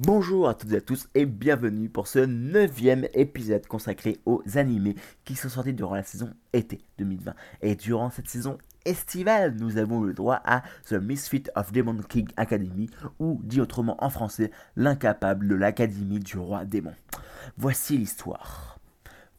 Bonjour à toutes et à tous et bienvenue pour ce neuvième épisode consacré aux animés qui sont sortis durant la saison été 2020. Et durant cette saison estivale, nous avons le droit à The Misfit of Demon King Academy ou dit autrement en français, l'incapable de l'Académie du roi démon. Voici l'histoire.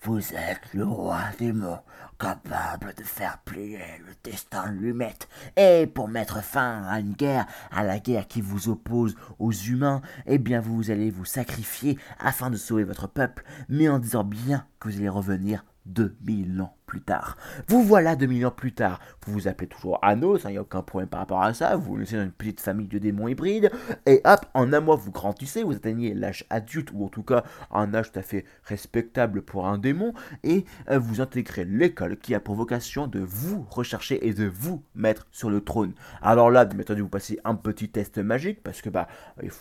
Vous êtes le roi démon, capable de faire plier le destin de l'humette. Et pour mettre fin à une guerre, à la guerre qui vous oppose aux humains, eh bien vous allez vous sacrifier afin de sauver votre peuple, mais en disant bien que vous allez revenir 2000 ans plus tard. Vous voilà 2000 ans plus tard. Vous vous appelez toujours Anos, il n'y a aucun problème par rapport à ça. Vous êtes dans une petite famille de démons hybrides. Et hop, en un mois, vous grandissez, vous atteignez l'âge adulte, ou en tout cas un âge tout à fait respectable pour un démon. Et euh, vous intégrez l'école qui a pour vocation de vous rechercher et de vous mettre sur le trône. Alors là, bien entendu, vous passez un petit test magique parce que bah,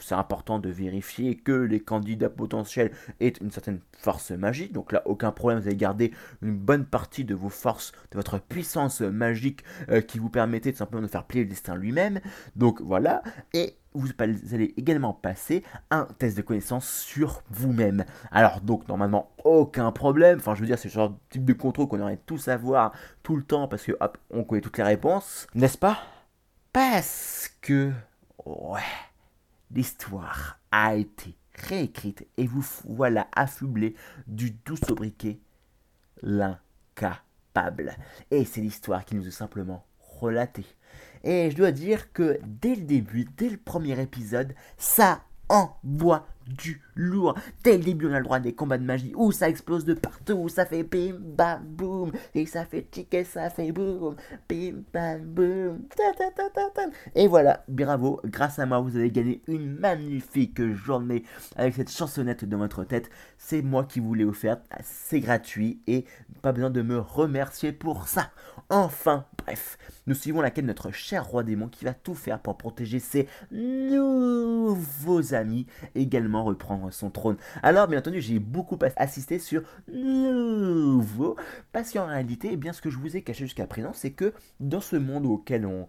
c'est important de vérifier que les candidats potentiels aient une certaine force magique. Donc là, aucun problème, vous allez garder une bonne partie de vos forces, de votre puissance magique euh, qui vous permettait tout simplement de faire plier le destin lui-même. Donc voilà, et vous allez également passer un test de connaissance sur vous-même. Alors donc normalement aucun problème, enfin je veux dire c'est le genre de type de contrôle qu'on aurait tous à voir tout le temps parce que hop, on connaît toutes les réponses, n'est-ce pas? Parce que ouais, l'histoire a été réécrite et vous voilà affublé du doux sobriquet l'un capable. Et c'est l'histoire qui nous est simplement relatée. Et je dois dire que dès le début, dès le premier épisode, ça envoie du lourd. Dès le on a le droit des combats de magie où ça explose de partout, où ça fait bim bam boum, et ça fait tic et ça fait boum, bim bam boum. Et voilà, bravo, grâce à moi, vous avez gagné une magnifique journée avec cette chansonnette de votre tête. C'est moi qui vous l'ai offerte, c'est gratuit et pas besoin de me remercier pour ça. Enfin, bref, nous suivons la quête de notre cher roi démon qui va tout faire pour protéger ses nouveaux amis, également reprendre son trône. Alors, bien entendu, j'ai beaucoup assisté sur nouveau, parce qu'en réalité, eh bien, ce que je vous ai caché jusqu'à présent, c'est que dans ce monde auquel on,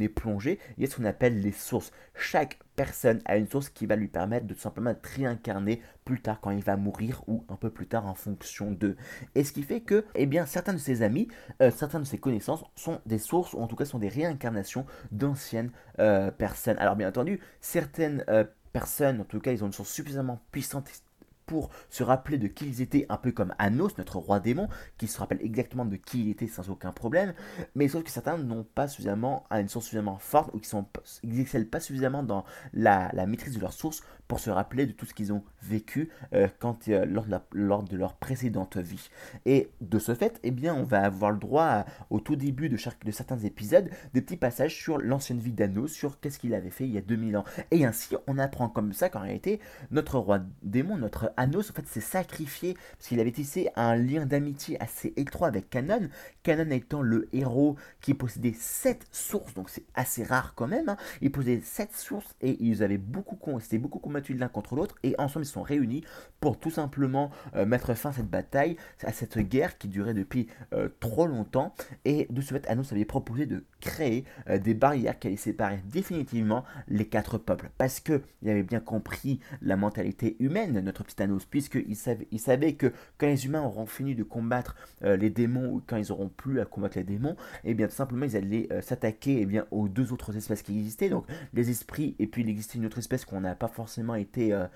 est plongé, il y a ce qu'on appelle les sources. Chaque personne a une source qui va lui permettre de tout simplement être réincarné plus tard quand il va mourir ou un peu plus tard en fonction d'eux. Et ce qui fait que, eh bien, certains de ses amis, euh, certains de ses connaissances sont des sources, ou en tout cas sont des réincarnations d'anciennes euh, personnes. Alors bien entendu, certaines euh, personnes, en tout cas, ils ont une source suffisamment puissante pour se rappeler de qui ils étaient, un peu comme Anos, notre roi démon, qui se rappelle exactement de qui il était sans aucun problème, mais sauf que certains n'ont pas suffisamment, une source suffisamment forte ou qui n'excellent pas suffisamment dans la, maîtrise de leur source pour se rappeler de tout ce qu'ils ont vécu euh, quand, euh, lors, de lors, de leur précédente vie. Et de ce fait, eh bien, on va avoir le droit au tout début de, chaque, de certains épisodes des petits passages sur l'ancienne vie d'Anos, sur qu'est-ce qu'il avait fait il y a 2000 ans. Et ainsi, on apprend comme ça qu'en réalité, notre roi démon, notre Anos, en fait, s'est sacrifié parce qu'il avait tissé un lien d'amitié assez étroit avec Canon. Canon étant le héros qui possédait sept sources, donc c'est assez rare quand même. Hein. Il possédait sept sources et ils avaient beaucoup, beaucoup combattu l'un contre l'autre et ensemble ils sont réunis pour tout simplement euh, mettre fin à cette bataille, à cette guerre qui durait depuis euh, trop longtemps. Et de ce fait, Anos avait proposé de créer euh, des barrières qui allaient séparer définitivement les quatre peuples parce que il avait bien compris la mentalité humaine, notre petit Anos puisqu'il savait, il savait que quand les humains auront fini de combattre euh, les démons, ou quand ils auront plus à combattre les démons, et eh bien tout simplement ils allaient euh, s'attaquer et eh bien, aux deux autres espèces qui existaient, donc les esprits, et puis il existait une autre espèce qu'on n'a pas forcément été euh,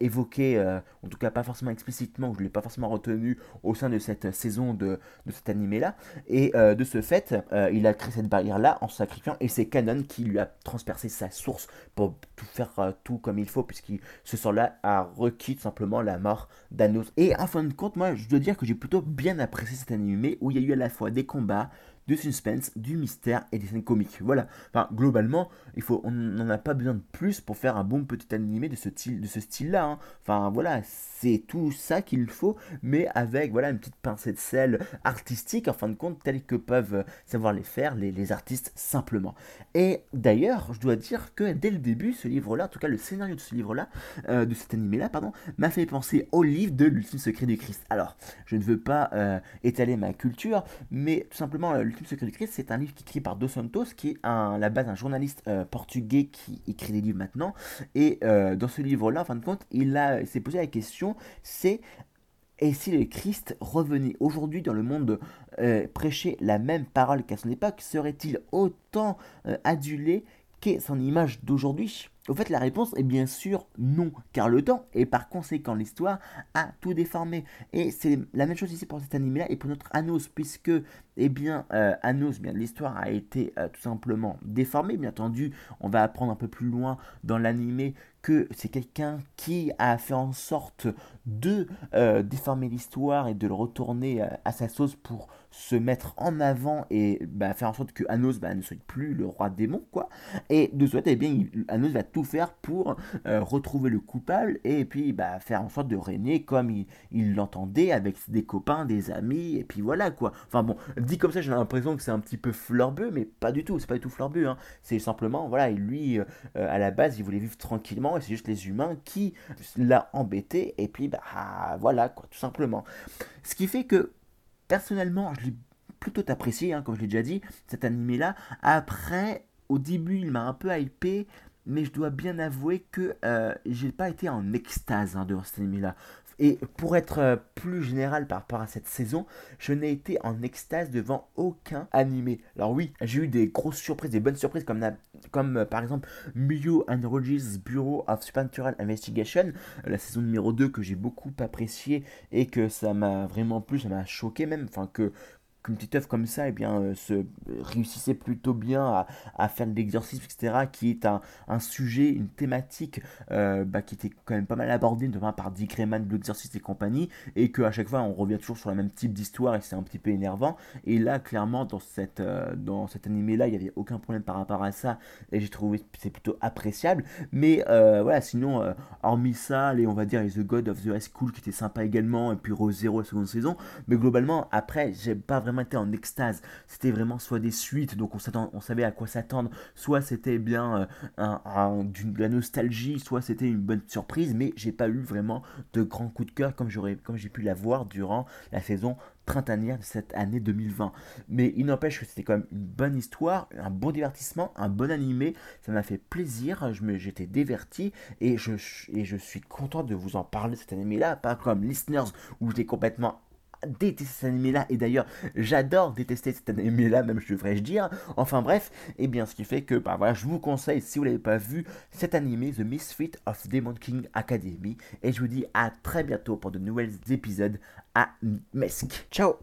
évoquée, en tout cas pas forcément explicitement, je ne l'ai pas forcément retenu au sein de cette saison de, de cet animé-là, et de ce fait, il a créé cette barrière-là en sacrifiant, et c'est Canon qui lui a transpercé sa source pour tout faire tout comme il faut, puisqu'il ce sort-là a requis tout simplement la mort d'Anos. Et en fin de compte, moi, je dois dire que j'ai plutôt bien apprécié cet animé où il y a eu à la fois des combats, du suspense, du mystère et des scènes comiques. Voilà. Enfin, globalement, il faut, on n'en a pas besoin de plus pour faire un bon petit animé de ce style, de ce style-là. Hein. Enfin, voilà, c'est tout ça qu'il faut, mais avec voilà une petite pincée de sel artistique, en fin de compte, tel que peuvent savoir les faire les, les artistes simplement. Et d'ailleurs, je dois dire que dès le début, ce livre-là, en tout cas le scénario de ce livre-là, euh, de cet animé-là, pardon, m'a fait penser au livre de l'ultime secret du Christ. Alors, je ne veux pas euh, étaler ma culture, mais tout simplement, L'ultime secret du Christ, c'est un livre qui est écrit par Dos Santos, qui est à la base un journaliste euh, portugais qui écrit des livres maintenant. Et euh, dans ce livre-là, en fin de compte, il, a, s'est posé la question, c'est et si le Christ revenait aujourd'hui dans le monde euh, prêcher la même parole qu'à son époque, serait-il autant adulé qu'est son image d'aujourd'hui? Au fait, la réponse est bien sûr non, car le temps et par conséquent l'histoire a tout déformé. Et c'est la même chose ici pour cet animé-là et pour notre Anos, puisque, eh bien, euh, bien, l'histoire a été euh, tout simplement déformée. Bien entendu, on va apprendre un peu plus loin dans l'animé que c'est quelqu'un qui a fait en sorte de euh, déformer l'histoire et de le retourner euh, à sa sauce pour se mettre en avant et bah, faire en sorte que Anos bah, ne soit plus le roi démon quoi et de ce eh bien Anos va tout faire pour retrouver le coupable et puis bah, faire en sorte de régner comme il l'entendait avec des copains des amis et puis voilà quoi enfin bon dit comme ça j'ai l'impression que c'est un petit peu fleurbeux mais pas du tout c'est pas du tout fleurbeux hein. c'est simplement voilà lui à la base il voulait vivre tranquillement c'est juste les humains qui l'a embêté, et puis bah voilà, quoi, tout simplement. Ce qui fait que, personnellement, je l'ai plutôt apprécié, hein, comme je l'ai déjà dit, cet animé-là. Après, au début, il m'a un peu hypé, mais je dois bien avouer que euh, j'ai pas été en extase hein, devant cet anime-là. Et pour être euh, plus général par rapport à cette saison, je n'ai été en extase devant aucun animé. Alors oui, j'ai eu des grosses surprises, des bonnes surprises comme, euh, par exemple Miyu and Roger's Bureau of Supernatural Investigation, euh, la saison numéro 2 que j'ai beaucoup apprécié et que ça m'a vraiment plu, ça m'a choqué même, enfin que qu'une petite œuvre comme ça, eh bien, euh, se réussissait plutôt bien à, faire de l'exorcisme, etc., qui est un, sujet, une thématique euh, bah, qui était quand même pas mal abordée, notamment par Dick Rayman, de et compagnie, et qu'à chaque fois on revient toujours sur le même type d'histoire et c'est un petit peu énervant. Et là, clairement, dans, cette, euh, dans cet animé-là, il n'y avait aucun problème par rapport à ça, et j'ai trouvé c'est plutôt appréciable. Mais voilà, sinon, hormis ça, les, on va dire les The God of the High School qui était sympa également, et puis Rose Zero la seconde saison, mais globalement, après, j'ai pas vraiment été en extase. C'était vraiment soit des suites, donc on, savait à quoi s'attendre, soit c'était bien euh, de la nostalgie, soit c'était une bonne surprise, mais j'ai pas eu vraiment de grands coups de cœur comme j'ai pu l'avoir durant la saison printanière de cette année 2020. Mais il n'empêche que c'était quand même une bonne histoire, un bon divertissement, un bon animé. Ça m'a fait plaisir, j'étais diverti et je, et je suis content de vous en parler cet animé-là, pas comme Listeners où j'étais complètement détester cet animé-là, et d'ailleurs, j'adore détester cet animé-là, même je devrais-je dire. Enfin bref, et bien ce qui fait que, bah voilà, je vous conseille, si vous l'avez pas vu, cet animé, The Misfit of Demon King Academy, et je vous dis à très bientôt pour de nouveaux épisodes à Mesk. Ciao